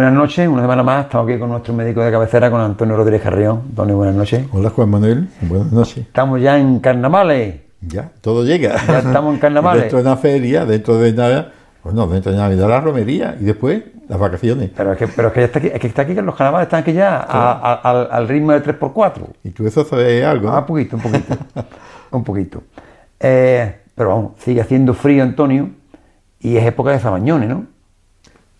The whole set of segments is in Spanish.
buenas noches, una semana más, estamos aquí con nuestro médico de cabecera, con Antonio Rodríguez Carrión. Antonio, buenas noches. Hola Juan Manuel, buenas noches. Estamos ya en carnavales. Ya, todo llega. Ya estamos en carnavales. dentro de una feria, dentro de nada, bueno, dentro de Navidad la romería y después las vacaciones. Pero es que, pero es que ya está aquí, es que está aquí, que los carnavales están aquí ya a- a- al, al ritmo de 3x4. ¿Y tú eso sabes algo? Ah, un poquito, un poquito. un poquito. Eh, pero vamos, sigue haciendo frío, Antonio, y es época de zabañones, ¿no?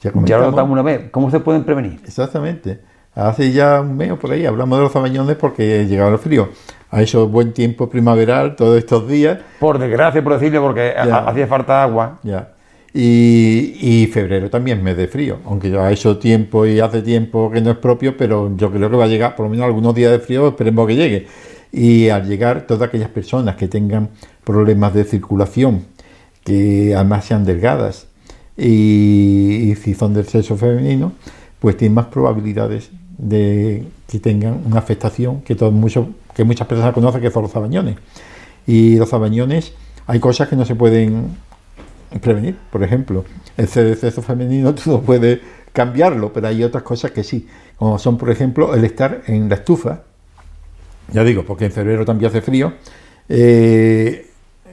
Ya Ya lo notamos una vez. ¿Cómo se pueden prevenir? Exactamente. Hace ya un mes o por ahí hablamos de los zabañones porque llegaba el frío. Ha hecho buen tiempo primaveral todos estos días. Por desgracia, por decirlo, porque Ya. hacía falta agua. Ya. Y, y febrero también mes de frío, aunque ya ha hecho tiempo y hace tiempo que no es propio, pero yo creo que va a llegar por lo menos algunos días de frío, esperemos que llegue. Y al llegar, todas aquellas personas que tengan problemas de circulación, que además sean delgadas y, si son del sexo femenino, pues tienen más probabilidades de que tengan una afectación que, todos muchos, que muchas personas conocen que son los zabañones. Y los zabañones, hay cosas que no se pueden prevenir. Por ejemplo, el sexo femenino tú no puedes cambiarlo, pero hay otras cosas que sí, como son, por ejemplo, el estar en la estufa. Ya digo, porque en febrero también hace frío. eh,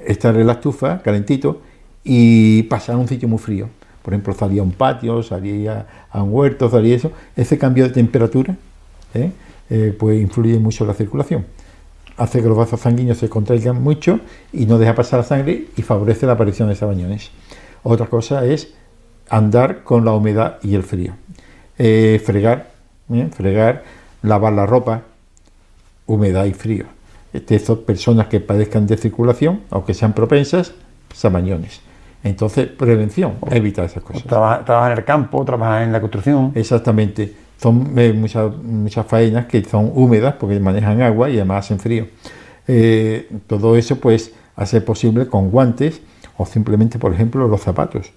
estar en la estufa, calentito, y pasar a un sitio muy frío. Por ejemplo, salía a un patio, salía a un huerto, salía eso. Ese cambio de temperatura ¿eh? Eh, pues influye mucho en la circulación hace que los vasos sanguíneos se contraigan mucho y no deja pasar la sangre y favorece la aparición de sabañones. Otra cosa es andar con la humedad y el frío. Eh, fregar, fregar, lavar la ropa, humedad y frío. Este, son personas que padezcan de circulación, aunque sean propensas, sabañones. Entonces, prevención, evitar esas cosas. Trabaja, trabaja en el campo, trabaja en la construcción. Exactamente. Son eh, muchas, muchas faenas que son húmedas porque manejan agua y además hacen frío. Eh, todo eso pues hace posible con guantes o simplemente, por ejemplo, los zapatos.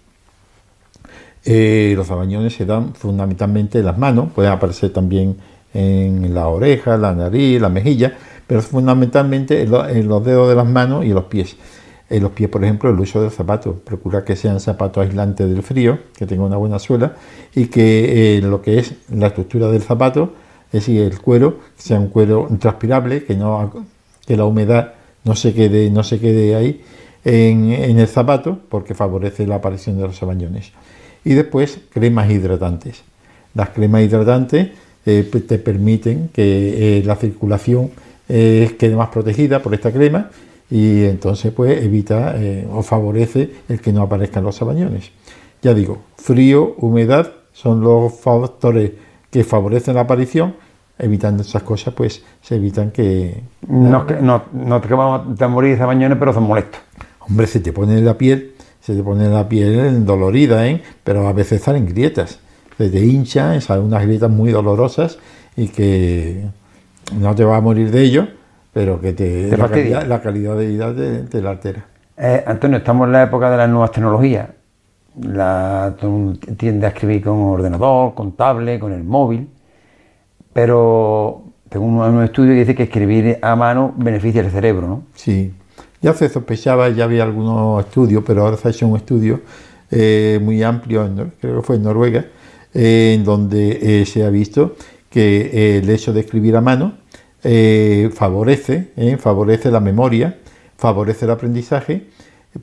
Eh, los abañones se dan fundamentalmente en las manos, pueden aparecer también en la oreja, la nariz, la mejilla, pero fundamentalmente en, lo- en los dedos de las manos y en los pies. En los pies, por ejemplo, el uso del zapato. Procura que sean zapatos aislantes del frío, que tengan una buena suela y que eh, lo que es la estructura del zapato, es decir, el cuero, sea un cuero transpirable, que, no, que la humedad no se quede, no se quede ahí en, el zapato, porque favorece la aparición de los abañones. Y después, cremas hidratantes. Las cremas hidratantes eh, pues, te permiten que eh, la circulación quede más protegida por esta crema y entonces pues evita eh, o favorece el que no aparezcan los sabañones. Ya digo, frío, humedad son los factores que favorecen la aparición, evitando esas cosas pues se evitan que... No, es que- no, no te vamos a morir de zabañones, pero son molestos. Hombre, se te pone en la piel, se te pone en la piel dolorida, ¿eh? pero a veces salen grietas, se te hinchan, salen unas grietas muy dolorosas y que no te va a morir de ello, pero que te, Te la, calidad, la calidad de vida te, te la altera. Eh, Antonio, estamos en la época de las nuevas tecnologías. La, tú tiendes a escribir con ordenador, con tablet, con el móvil, pero según un estudio dice que escribir a mano beneficia el cerebro, ¿no? Sí, ya se sospechaba, ya había algunos estudios, pero ahora se ha hecho un estudio eh, muy amplio, en creo que fue en Noruega, eh, en donde eh, se ha visto que eh, el hecho de escribir a mano eh, favorece, eh, favorece la memoria, favorece el aprendizaje,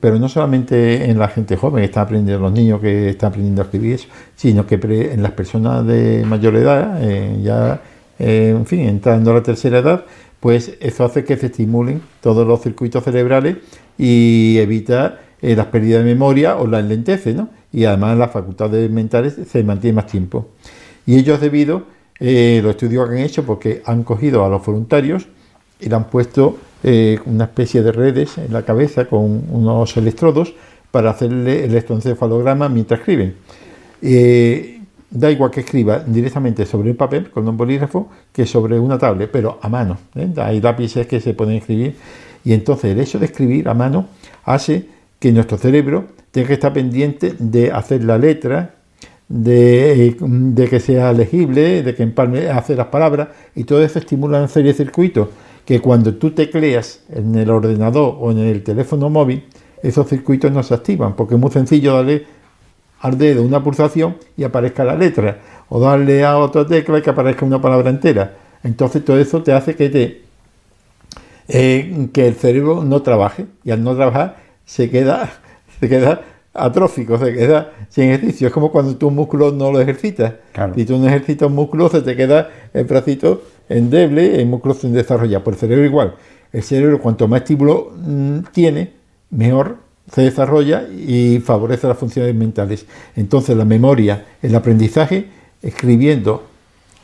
pero no solamente en la gente joven, que está aprendiendo, los niños que están aprendiendo a escribir eso, sino que en las personas de mayor edad, eh, ya, en fin, entrando a la tercera edad, pues eso hace que se estimulen todos los circuitos cerebrales y evita las pérdidas de memoria o la enlentece, ¿no? Y además las facultades mentales se mantienen más tiempo. Y ello es debido, eh, los estudios que han hecho, porque han cogido a los voluntarios y le han puesto eh, una especie de redes en la cabeza con unos electrodos para hacerle el electroencefalograma mientras escriben. Eh, da igual que escriba directamente sobre el papel con un bolígrafo que sobre una tablet, pero a mano. Hay lápices que se pueden escribir y entonces el hecho de escribir a mano hace que nuestro cerebro tenga que estar pendiente de hacer la letra, de, que sea legible, de que empalme, hace las palabras y todo eso estimula una serie de circuitos que cuando tú tecleas en el ordenador o en el teléfono móvil, esos circuitos no se activan porque es muy sencillo darle al dedo una pulsación y aparezca la letra o darle a otra tecla y que aparezca una palabra entera. Entonces todo eso te hace que te eh, que el cerebro no trabaje y al no trabajar se queda se queda atrófico, se queda sin ejercicio. Es como cuando tu músculo no lo ejercitas. Si tú no ejercitas un músculo, se te queda el bracito endeble, el músculo sin desarrollar. Por el cerebro igual. El cerebro, cuanto más estímulo mm, tiene, mejor se desarrolla y favorece las funciones mentales. Entonces la memoria, el aprendizaje, escribiendo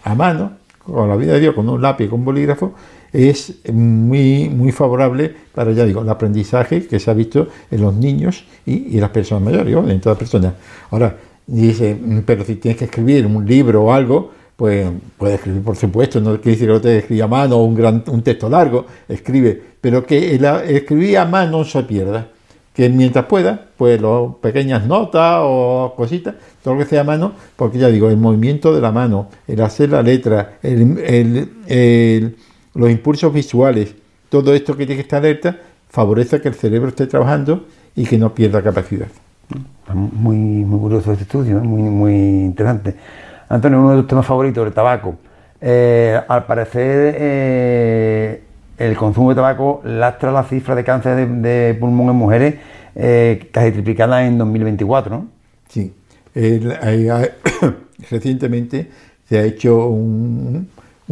a mano, con la vida de Dios, con un lápiz, con un bolígrafo, es muy, muy favorable para, ya digo, el aprendizaje que se ha visto en los niños y, las personas mayores, en todas las personas. Ahora, dice, mm, pero si tienes que escribir un libro o algo, pues puedes escribir, por supuesto, no quiere decir que te escriba a mano o un, gran, un texto largo, escribe, pero que el, escribir a mano no se pierda que mientras pueda, pues pequeñas notas o cositas, todo lo que sea a mano, porque ya digo, el movimiento de la mano, el hacer la letra, los impulsos visuales, todo esto que tiene que estar alerta, favorece que el cerebro esté trabajando y que no pierda capacidad. Muy, muy curioso este estudio, ¿eh? muy, muy interesante. Antonio, uno de tus temas favoritos, el tabaco. Eh, al parecer, eh, el consumo de tabaco lastra la cifra de cáncer de, pulmón en mujeres eh, casi triplicada en 2024, ¿no? Sí. recientemente se ha hecho un,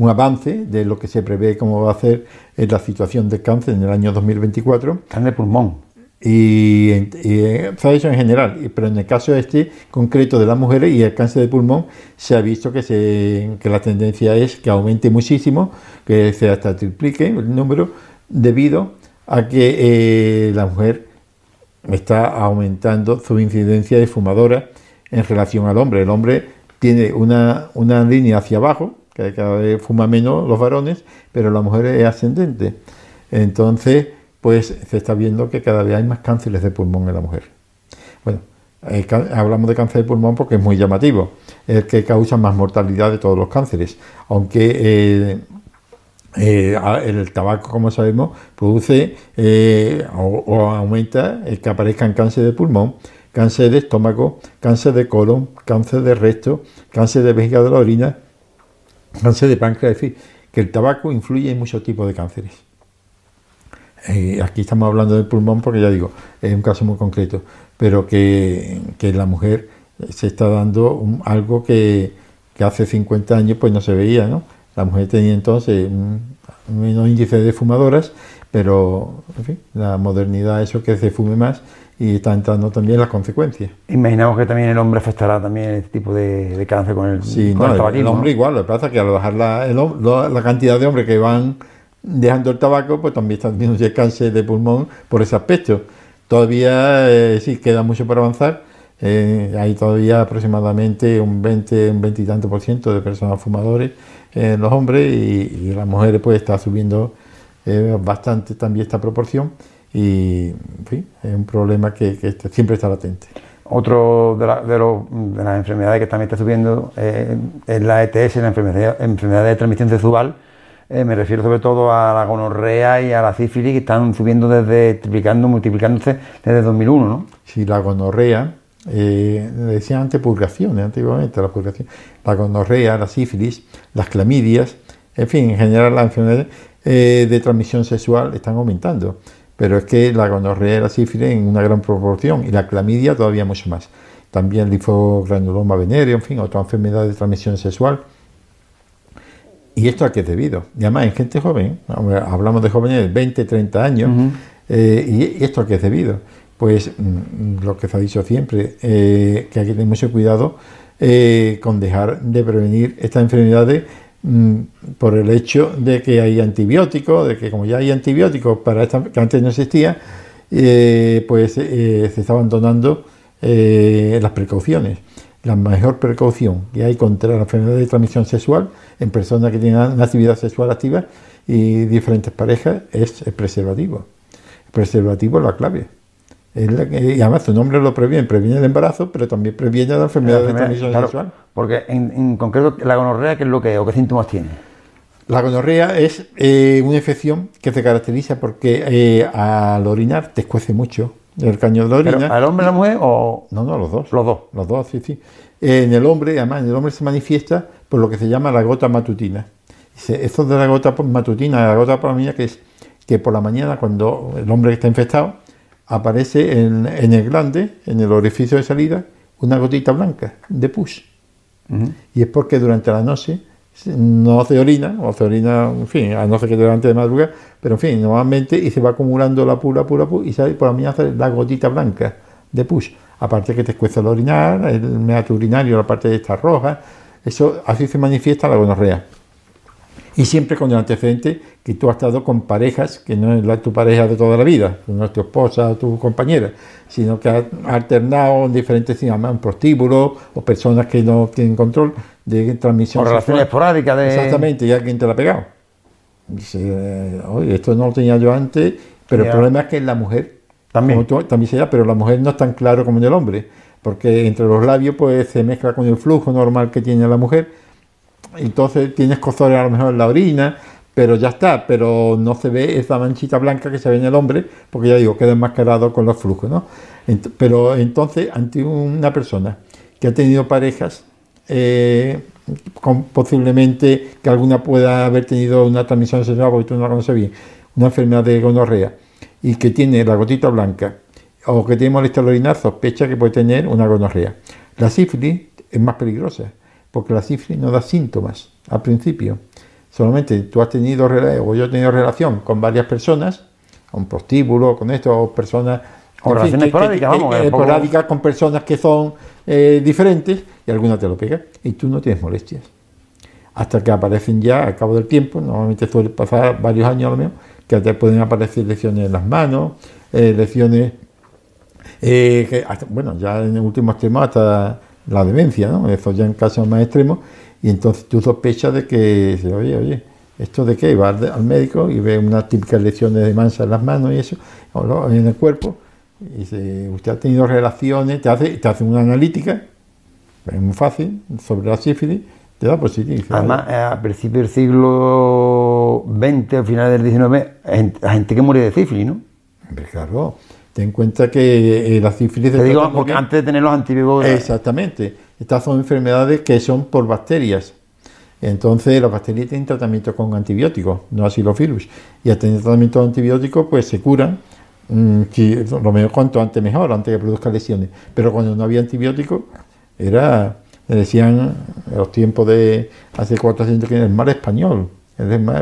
avance de lo que se prevé cómo va a ser la situación de cáncer en el año 2024. Cáncer de pulmón y, eso en general, pero en el caso este concreto de las mujeres y el cáncer de pulmón se ha visto que, se, que la tendencia es que aumente muchísimo, que se hasta triplique el número debido a que eh, la mujer está aumentando su incidencia de fumadora en relación al hombre. El hombre tiene una, una línea hacia abajo, que cada vez fuma menos los varones, pero la mujer es ascendente. Entonces, pues se está viendo que cada vez hay más cánceres de pulmón en la mujer. Bueno, eh, hablamos de cáncer de pulmón porque es muy llamativo, el que causa más mortalidad de todos los cánceres, aunque eh, eh, el tabaco, como sabemos, produce o, aumenta el que aparezcan cáncer de pulmón, cáncer de estómago, cáncer de colon, cáncer de recto, cáncer de vejiga de la orina, cáncer de páncreas, es decir, que el tabaco influye en muchos tipos de cánceres. Eh, aquí estamos hablando del pulmón porque ya digo, es un caso muy concreto, pero que, que la mujer se está dando algo que, que, hace 50 años pues no se veía, ¿no? La mujer tenía entonces un, menos índice de fumadoras, pero en fin, la modernidad eso que se fume más y está entrando también las consecuencias. Imaginamos que también el hombre afectará también este tipo de, cáncer con el, sí, el, hombre igual, lo que pasa es que al bajar la, la cantidad de hombres que van dejando el tabaco, pues también está teniendo el cáncer de pulmón por ese aspecto. Todavía eh, sí queda mucho por avanzar. Eh, hay todavía aproximadamente un 20, un 20 y tanto por ciento de personas fumadores en los hombres y, las mujeres pues está subiendo eh, bastante también esta proporción y en fin, es un problema que, siempre está latente. Otro de, de, las enfermedades que también está subiendo es la ETS, la enfermedad, enfermedad de transmisión sexual, eh, me refiero sobre todo a la gonorrea y a la sífilis que están subiendo desde, triplicando, multiplicándose desde 2001, ¿no? Sí, la gonorrea, eh, decía antes purgaciones, antiguamente la purgación, la gonorrea, la sífilis, las clamidias, en fin, en general las enfermedades eh, de transmisión sexual están aumentando, pero es que la gonorrea y la sífilis en una gran proporción y la clamidia todavía mucho más. También el linfogranuloma venéreo, en fin, otra enfermedad de transmisión sexual ¿Y esto a qué es debido? Y además en gente joven, hablamos de jóvenes de 20, 30 años, eh, ¿y esto a qué es debido? Pues mm, lo que se ha dicho siempre, eh, que hay que tener mucho cuidado eh, con dejar de prevenir estas enfermedades mm, por el hecho de que hay antibióticos, de que como ya hay antibióticos para esta que antes no existía, pues se está abandonando las precauciones la mejor precaución que hay contra la enfermedad de transmisión sexual en personas que tienen una actividad sexual activa y diferentes parejas es el preservativo. El preservativo es la clave. y además su nombre lo previene, previene el embarazo, pero también previene la enfermedad, de transmisión sexual. Porque en, concreto la gonorrea, ¿qué es lo que o qué síntomas tiene? La gonorrea es eh, una infección que se caracteriza porque eh, al orinar te escuece mucho, el caño de la orina. ¿Al hombre la mujer o...? No, no, los dos. Los dos. Los dos, sí, sí. en el hombre, además, en el hombre se manifiesta por lo que se llama la gota matutina. Dice, esto de la gota matutina, la gota mí que es que por la mañana, cuando el hombre está infectado, aparece en, el glande, en el orificio de salida, una gotita blanca de pus. Y es porque durante la noche no se orina, o se orina, en fin, a no ser que durante de madrugada, pero en fin, normalmente, y se va acumulando la pura, pura, pura, y sale por la mañana la gotita blanca de pus. Aparte que te cuesta el orinar, el meato urinario, la parte de esta roja, eso así se manifiesta la gonorrea. Y siempre con el antecedente que tú has estado con parejas que no es la, tu pareja de toda la vida, no es tu esposa o tu compañera, sino que has alternado en diferentes, un prostíbulos o personas que no tienen control de transmisión. O relaciones esporádicas de. Exactamente, y alguien te la ha pegado. Dice, oye, esto no lo tenía yo antes, pero el problema es que en la mujer también, también se da, pero la mujer no es tan claro como en el hombre, porque entre los labios pues se mezcla con el flujo normal que tiene la mujer, entonces tienes cozores a lo mejor en la orina, pero ya está, pero no se ve esa manchita blanca que se ve en el hombre, porque ya digo, queda enmascarado con los flujos, ¿no? pero entonces, ante una persona que ha tenido parejas, eh, posiblemente que alguna pueda haber tenido una transmisión sexual, porque tú no la conoces bien, una enfermedad de gonorrea, y que tiene la gotita blanca, o que tiene molestia al sospecha que puede tener una gonorrea. La sífilis es más peligrosa, porque la sífilis no da síntomas al principio solamente tú has tenido o yo he tenido relación con varias personas, un prostíbulo, con esto, o personas o relaciones esporádicas, vamos, esporádicas con personas que son eh, diferentes y alguna te lo pega y tú no tienes molestias. Hasta que aparecen ya al cabo del tiempo, normalmente suele pasar varios años a lo mejor, que te pueden aparecer lesiones en las manos, eh, lesiones, eh, que bueno, ya en el último extremo hasta la demencia, ¿no? Eso ya en casos más extremos, y entonces tú sospechas de que, oye, oye, ¿esto de qué? Vas al médico y ve unas típicas lesiones de mansa en las manos y eso, o en el cuerpo, y dice, usted ha tenido relaciones, te hace, te hace una analítica, es muy fácil, sobre la sífilis, te da positivo. Además, a principios del siglo XX, al final del XIX, la gente que muere de sífilis, ¿no? Claro, ten en cuenta que eh, la sífilis... Te digo, porque antes de tener los antibióticos... Exactamente estas son enfermedades que son por bacterias. Entonces, las bacterias tienen tratamiento con antibióticos, no así los virus. Y al tener tratamiento con antibióticos, pues se curan. Mm, lo mejor cuanto antes mejor, antes que produzca lesiones. Pero cuando no había antibióticos, era, decían, en los tiempos de hace 400 años, el mar español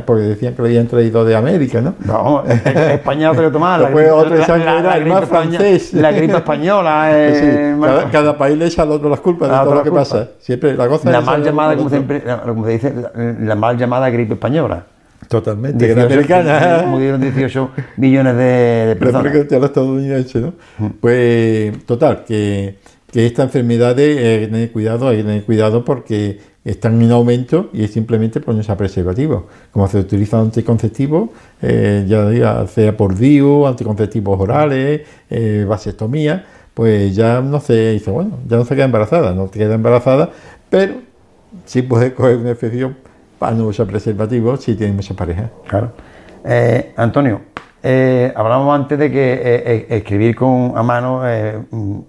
porque decían que lo habían traído de América, ¿no? No, España lo tomaba. la, gripe, otro la, la, francés. La gripe española. Eh, cada, país le echa al otro las culpas de todo lo que pasa. Siempre la cosa la mal llamada, como, siempre, como se dice, la mal llamada gripe española. Totalmente. 18, americana. Murieron 18 millones de, de personas. a los estadounidenses, ¿no? Mm. Pues, total, que, que esta enfermedad hay que tener cuidado, hay que tener cuidado porque están en aumento y es simplemente ponerse a preservativo. Como se utilizan anticonceptivos, eh, ya diga, sea por DIU, anticonceptivos orales, eh, vasectomía, pues ya no se dice, bueno, ya no se queda embarazada, no queda embarazada, pero sí puede coger una infección para no usar preservativos si tiene mucha pareja. Claro. Eh, Antonio, hablamos antes de que escribir con a mano mm,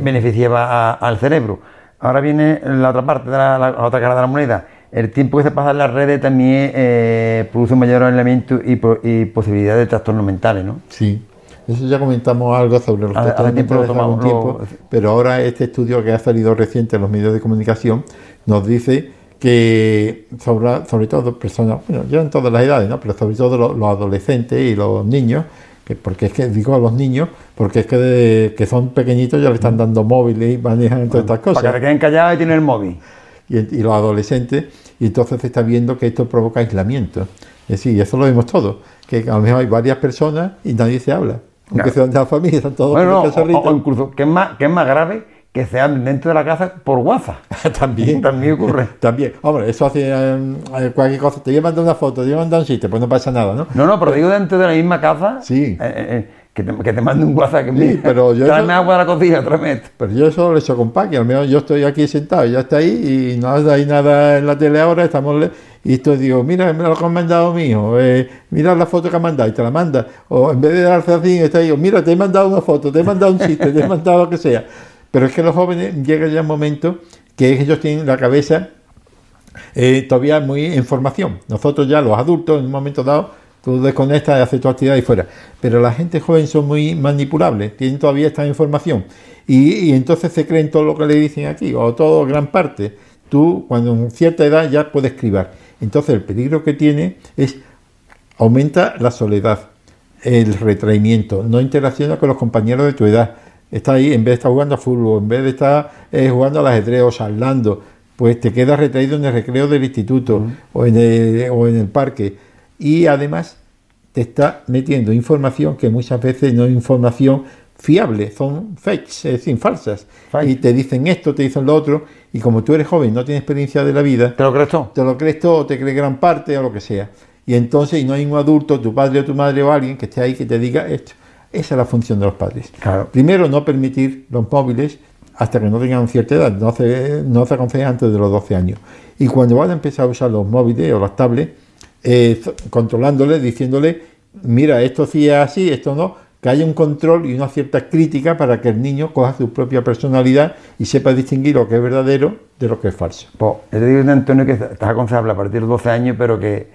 beneficiaba al cerebro. Ahora viene la otra parte, de la, otra cara de la moneda. El tiempo que se pasa en las redes también eh, produce un mayor aislamiento y, y posibilidad de trastornos mentales, ¿no? Sí. Eso ya comentamos algo sobre los trastornos mentales hace un tiempo, pero ahora este estudio que ha salido reciente en los medios de comunicación nos dice que sobre, sobre todo personas, bueno, ya en todas las edades, ¿no? pero sobre todo los adolescentes y los niños, porque es que digo a los niños, porque es que que son pequeñitos ya le están dando móviles y manejan todas estas cosas. Para que queden callados y tienen el móvil. Y, los adolescentes, y entonces se está viendo que esto provoca aislamiento. Es decir, eso lo vemos todo, que a lo mejor hay varias personas y nadie se habla. Aunque sean de la familia, están todos bueno, no, o, incluso, que es más, que es más grave, que se hablen dentro de la casa por WhatsApp. también. También ocurre. también. Hombre, eso hace eh, cualquier cosa. Te mandar una foto, te mandar un sitio, pues no pasa nada, ¿no? No, no, pero digo dentro de la misma casa. Sí. Eh, eh, que, te, que te mande un WhatsApp que sí, pero yo tráeme agua de la cocina, tráeme Pero yo eso lo he hecho con Paqui, al menos yo estoy aquí sentado, ya está ahí y no hay nada en la tele ahora, estamos... Y esto digo, mira, mira lo que ha mandado hijo, mira la foto que ha mandado y te la manda. O en vez de darse así, está ahí, mira, te he mandado una foto, te he mandado un chiste, te he mandado lo que sea Pero es que los jóvenes llega ya un momento que ellos tienen la cabeza eh, todavía muy en formación. Nosotros ya los adultos en un momento dado tú desconectas y haces tu actividad y fuera. Pero la gente joven son muy manipulables, tienen todavía esta información y, y entonces se creen todo lo que le dicen aquí o todo gran parte. Tú cuando en cierta edad ya puedes escribir. Entonces el peligro que tiene es aumenta la soledad, el retraimiento, no interacciona con los compañeros de tu edad. Está ahí, en vez de estar jugando a fútbol, en vez de estar eh, jugando al ajedrez o hablando, pues te quedas retraído en el recreo del instituto o, en el, o en el parque. Y además te está metiendo información que muchas veces no es información fiable, son fakes, es decir, falsas. Y te dicen esto, te dicen lo otro, y como tú eres joven, no tienes experiencia de la vida, ¿Te lo crees todo? te lo crees todo, te crees gran parte o lo que sea. Y entonces, y no hay un adulto, tu padre o tu madre o alguien que esté ahí que te diga esto. Esa es la función de los padres. Claro. Primero, no permitir los móviles hasta que no tengan cierta edad, no se, no se aconseja antes de los 12 años. Y cuando van a empezar a usar los móviles o las tablets, eh, controlándoles, diciéndole, mira, esto sí es así, esto no, que haya un control y una cierta crítica para que el niño coja su propia personalidad y sepa distinguir lo que es verdadero de lo que es falso. Pues yo te digo, Antonio, que estás aconsejable a partir de los 12 años, pero que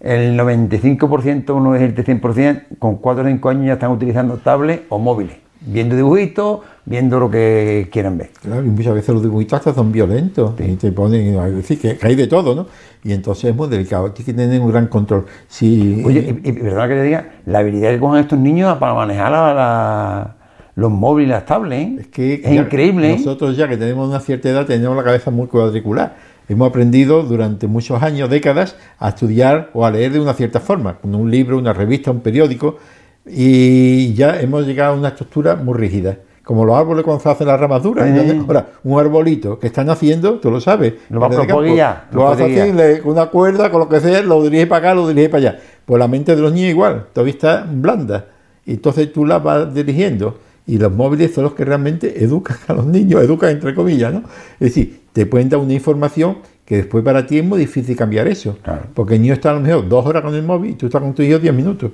el 95%, uno decirte 100%, con 4 o 5 años ya están utilizando tablets o móviles, viendo dibujitos, viendo lo que quieran ver. Claro, y muchas veces los dibujitos hasta son violentos y te ponen, a decir, que, hay de todo, ¿no? Y entonces es muy delicado, tienes que tener un gran control. Si, Oye, y, y perdona que te diga, la habilidad que cojan estos niños para manejar la- la- los móviles y las tablets, ¿eh? Es que es increíble. ¿eh? Nosotros ya que tenemos una cierta edad tenemos la cabeza muy cuadricular. Hemos aprendido durante muchos años, décadas, a estudiar o a leer de una cierta forma, con un libro, una revista, un periódico, y ya hemos llegado a una estructura muy rígida. Como los árboles cuando se hacen las ramas duras. Ahora, un arbolito que están haciendo, tú lo sabes. Lo vas guía, lo vas le- con una cuerda, con lo que sea, lo diriges para acá, lo diriges para allá. Pues la mente de los niños igual, todavía está blanda. Y entonces tú la vas dirigiendo. Y los móviles son los que realmente educan a los niños, educan entre comillas, ¿no? Es decir, te pueden dar una información que después para ti es muy difícil cambiar eso. Claro. Porque el niño está a lo mejor dos horas con el móvil y tú estás con tu hijo diez minutos.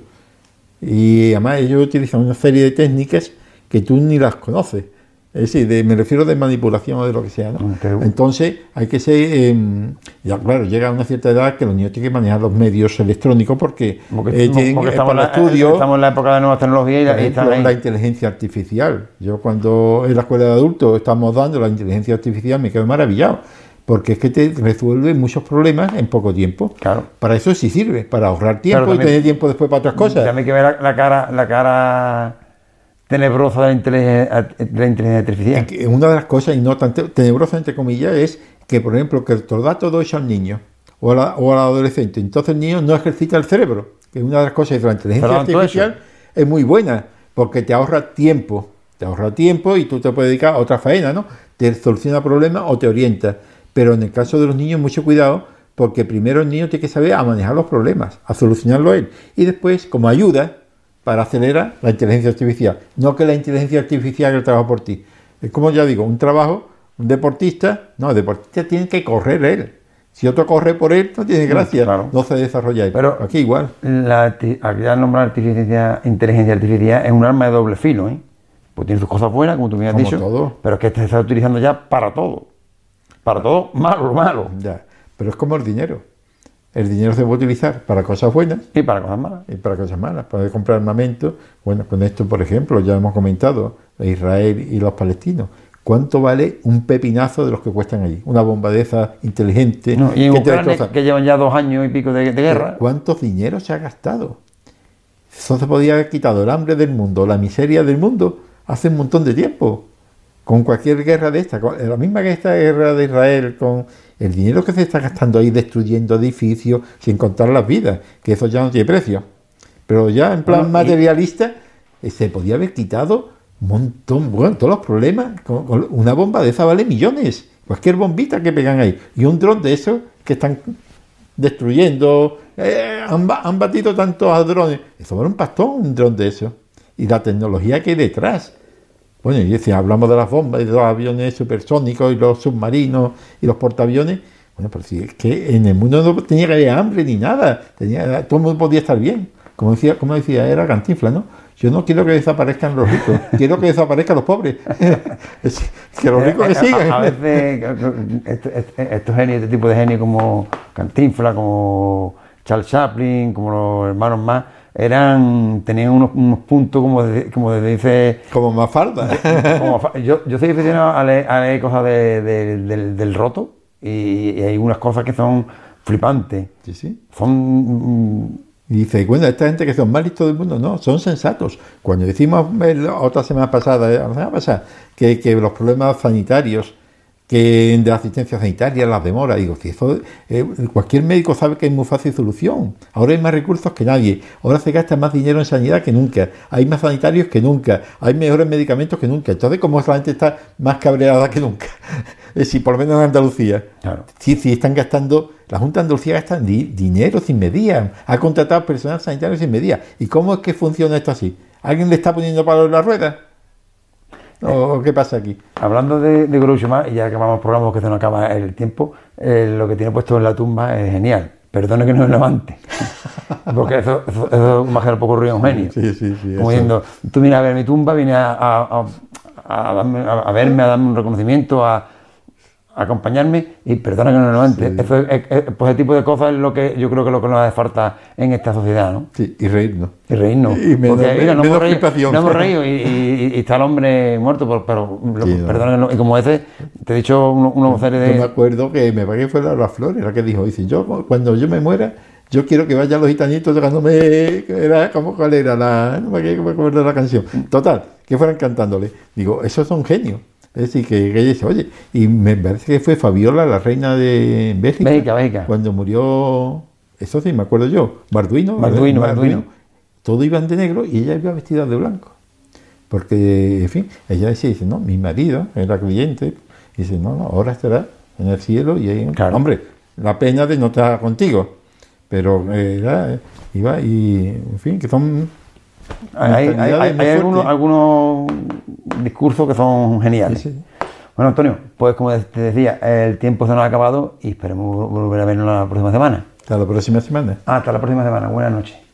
Y además ellos utilizan una serie de técnicas que tú ni las conoces. Es decir, de- me refiero de manipulación o de lo que sea. ¿no? Entonces hay que ser, eh, ya claro, llega a una cierta edad que los niños tienen que manejar los medios electrónicos porque, Porque, eh, tienen porque eh, estamos, para la, estudio, estamos en la época de nuevas tecnologías y, la- y están ahí. la inteligencia artificial. Yo cuando en la escuela de adultos estamos dando la inteligencia artificial me quedo maravillado, porque es que te resuelve muchos problemas en poco tiempo. Claro. Para eso sí sirve, para ahorrar tiempo también- y tener tiempo después para otras cosas. También hay que ver la, la cara, la cara tenebrosa de la inteligencia, de la inteligencia artificial. Una de las cosas, y no tan te- tenebrosa entre comillas, es que, por ejemplo, que te lo da todo eso al niño o, a la- o al adolescente. Entonces el niño no ejercita el cerebro, que es una de las cosas de la inteligencia Pero artificial es muy buena, porque te ahorra tiempo. Te ahorra tiempo y tú te puedes dedicar a otra faena, ¿no? Te soluciona problemas o te orienta. Pero en el caso de los niños, mucho cuidado, porque primero el niño tiene que saber a manejar los problemas, a solucionarlo él. Y después, como ayuda, para acelerar la inteligencia artificial. No que la inteligencia artificial haga el trabajo por ti. Es como ya digo, un trabajo, un deportista, no, el deportista tiene que correr él. Si otro corre por él, no tiene gracia, claro. no se desarrolla él. Pero- aquí igual. La, ya nombrar artificiencia- inteligencia artificial es un arma de doble filo, ¿eh? Pues tiene sus cosas buenas, como tú me has Como dicho, todo. pero es que se está utilizando ya para todo. Para todo, malo, malo. Ya. Pero es como el dinero. El dinero se puede utilizar para cosas buenas Y para cosas malas. y para cosas malas. Para comprar armamento. Bueno, con esto, por ejemplo, ya hemos comentado, Israel y los palestinos. ¿Cuánto vale un pepinazo de los que cuestan allí? Una bomba de inteligente No, y en que Ucrania, que llevan ya dos años y pico de, de guerra, ¿Cuántos dinero se ha gastado? Eso se podía haber quitado el hambre del mundo, la miseria del mundo, hace un montón de tiempo. Con cualquier guerra de esta, con la misma que esta guerra de Israel, con el dinero que se está gastando ahí destruyendo edificios, sin contar las vidas, que eso ya no tiene precio. Pero ya en plan Bueno, materialista, eh, se podía haber quitado un montón, bueno, todos los problemas. Con, con una bomba de esa vale millones. Cualquier bombita que pegan ahí. Y un dron de esos que están destruyendo. eh, han, ba- han batido tantos drones. Eso vale un pastón, un dron de eso. Y la tecnología que hay detrás. Bueno, y si hablamos de las bombas y de los aviones supersónicos y los submarinos y los portaaviones, bueno, pero si es que en el mundo no tenía que haber hambre ni nada, tenía, todo el mundo podía estar bien. Como decía, como decía, era Cantinflas, ¿no? Yo no quiero que desaparezcan los ricos, quiero que desaparezcan los pobres. que los ricos que Eh, sigan. A, veces estos, estos genios, este tipo de genios como Cantinfla, como Charles Chaplin, como los hermanos más, eran, tenían unos, unos puntos como, de- como de- dice Como más falda. como fa- yo, yo soy aficionado a leer, a leer cosas de- de- del, del roto y, y hay unas cosas que son flipantes. Sí, sí. Son. mm, Y dice, bueno, esta gente que son más listos del mundo, no, son sensatos. Cuando decimos eh, la otra semana pasada, la semana pasada, que, que los problemas sanitarios, que de la asistencia sanitaria, las demoras, digo, si eso, eh, cualquier médico sabe que es muy fácil solución. Ahora hay más recursos que nadie, ahora se gasta más dinero en sanidad que nunca, hay más sanitarios que nunca, hay mejores medicamentos que nunca. Entonces, como la gente está más cabreada que nunca, Eh, si por lo menos en Andalucía. Claro. Sí, sí, están gastando, la Junta de Andalucía gasta di- dinero sin medida, ha contratado personal sanitario sin medida. ¿Y cómo es que funciona esto así? ¿Alguien le está poniendo palo en la rueda? ¿O qué pasa aquí? Hablando de, de Groucho ya acabamos el programa porque se nos acaba el tiempo, eh, lo que tiene puesto en la tumba es genial. Perdone que no me levante. Porque eso, eso, eso más que el poco ruido un genio. Sí, sí, sí, Como eso. diciendo, tú vienes a ver mi tumba, vienes a, a- a- a darme- a- a verme, a darme un reconocimiento, a, a acompañarme y perdona que no me levante. Eso es, es- es- pues ese tipo de cosas es lo que yo creo que es lo que nos hace falta en esta sociedad, ¿no? Sí, y reírnos. Y reírnos. Y menos- Porque, mira, no hemos reído, crispación. no hemos reído y, y- y está el hombre muerto, pero, pero lo- Sí, no. perdona que no- Y como ese, te he dicho uno- serie Yo me de. acuerdo que me parece que fue Laura Flores la que dijo, dice, yo cuando yo me muera, yo quiero que vayan los gitanitos tocándome, era como cuál era la, no me acuerdo de la canción. Total, que fueran cantándole. Digo, esos son genios. Es decir, que, ella dice, oye, y me parece que fue Fabiola, la reina de Bélgica, Bélgica, Bélgica. cuando murió, eso sí, me acuerdo yo, Barduino, Balduino, Balduino. todo iban de negro y ella iba vestida de blanco. Porque, en fin, ella decía, dice, no, mi marido era creyente, y dice, no, no, ahora estará en el cielo y ahí, Claro. hombre, la pena de no estar contigo, pero eh, era, iba y, en fin, que son Hay, hay- hay- mentalidades muy hay algunos, discursos que son geniales. Sí, sí. Bueno, Antonio, pues como te decía, el tiempo se nos ha acabado y esperemos volver a vernos la próxima semana. Hasta la próxima semana. Hasta la próxima semana. Buenas noches.